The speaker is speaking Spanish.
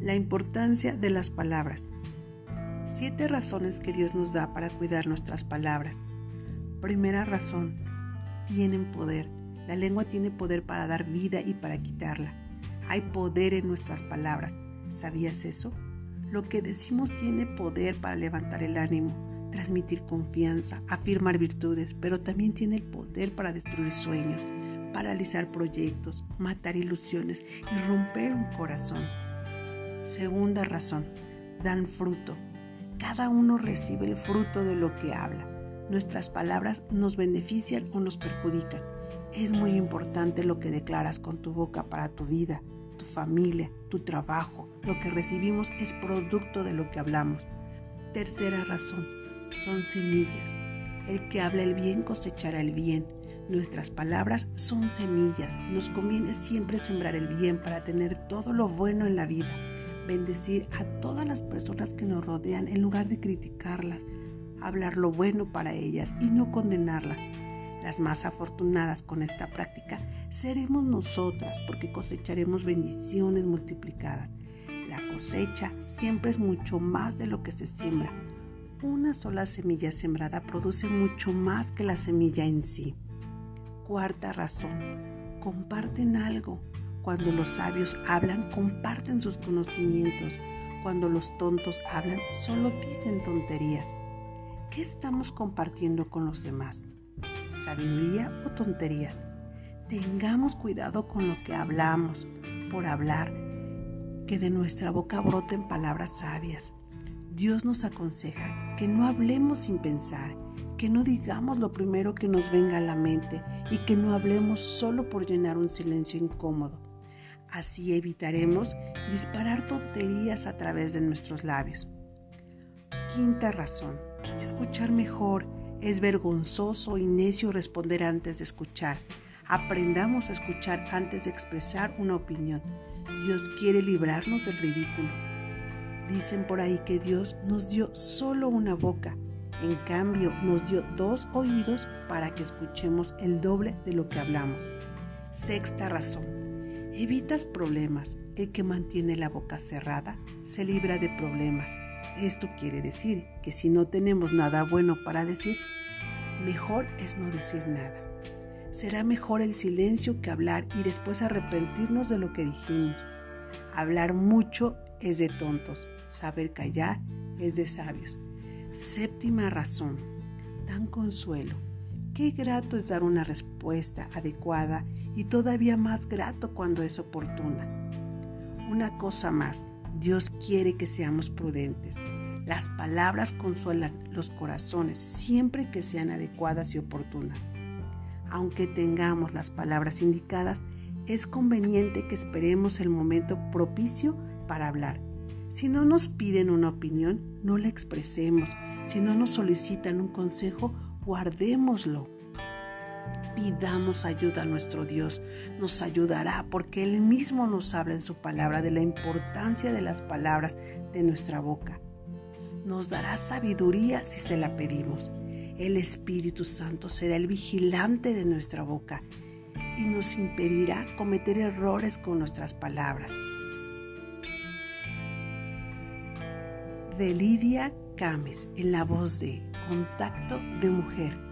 La importancia de las palabras. Siete razones que Dios nos da para cuidar nuestras palabras. Primera razón, tienen poder. La lengua tiene poder para dar vida y para quitarla. Hay poder en nuestras palabras. ¿Sabías eso? Lo que decimos tiene poder para levantar el ánimo, transmitir confianza, afirmar virtudes, pero también tiene el poder para destruir sueños, paralizar proyectos, matar ilusiones y romper un corazón. Segunda razón, dan fruto. Cada uno recibe el fruto de lo que habla. Nuestras palabras nos benefician o nos perjudican. Es muy importante lo que declaras con tu boca para tu vida, tu familia, tu trabajo. Lo que recibimos es producto de lo que hablamos. Tercera razón, son semillas. El que habla el bien cosechará el bien. Nuestras palabras son semillas. Nos conviene siempre sembrar el bien para tener todo lo bueno en la vida bendecir a todas las personas que nos rodean en lugar de criticarlas, hablar lo bueno para ellas y no condenarlas. Las más afortunadas con esta práctica seremos nosotras porque cosecharemos bendiciones multiplicadas. La cosecha siempre es mucho más de lo que se siembra. Una sola semilla sembrada produce mucho más que la semilla en sí. Cuarta razón, comparten algo. Cuando los sabios hablan, comparten sus conocimientos. Cuando los tontos hablan, solo dicen tonterías. ¿Qué estamos compartiendo con los demás? ¿Sabiduría o tonterías? Tengamos cuidado con lo que hablamos, por hablar, que de nuestra boca broten palabras sabias. Dios nos aconseja que no hablemos sin pensar, que no digamos lo primero que nos venga a la mente y que no hablemos solo por llenar un silencio incómodo. Así evitaremos disparar tonterías a través de nuestros labios. Quinta razón. Escuchar mejor. Es vergonzoso y necio responder antes de escuchar. Aprendamos a escuchar antes de expresar una opinión. Dios quiere librarnos del ridículo. Dicen por ahí que Dios nos dio solo una boca. En cambio, nos dio dos oídos para que escuchemos el doble de lo que hablamos. Sexta razón Evitas problemas. El que mantiene la boca cerrada se libra de problemas. Esto quiere decir que si no tenemos nada bueno para decir, mejor es no decir nada. Será mejor el silencio que hablar y después arrepentirnos de lo que dijimos. Hablar mucho es de tontos, saber callar es de sabios. Séptima razón, dan consuelo. Qué grato es dar una respuesta adecuada y todavía más grato cuando es oportuna. Una cosa más, Dios quiere que seamos prudentes. Las palabras consuelan los corazones siempre que sean adecuadas y oportunas. Aunque tengamos las palabras indicadas, es conveniente que esperemos el momento propicio para hablar. Si no nos piden una opinión, no la expresemos. Si no nos solicitan un consejo, guardémoslo. Pidamos ayuda a nuestro Dios, nos ayudará porque Él mismo nos habla en su palabra de la importancia de las palabras de nuestra boca. Nos dará sabiduría si se la pedimos. El Espíritu Santo será el vigilante de nuestra boca y nos impedirá cometer errores con nuestras palabras. De Lidia Cames en la voz de Contacto de Mujer.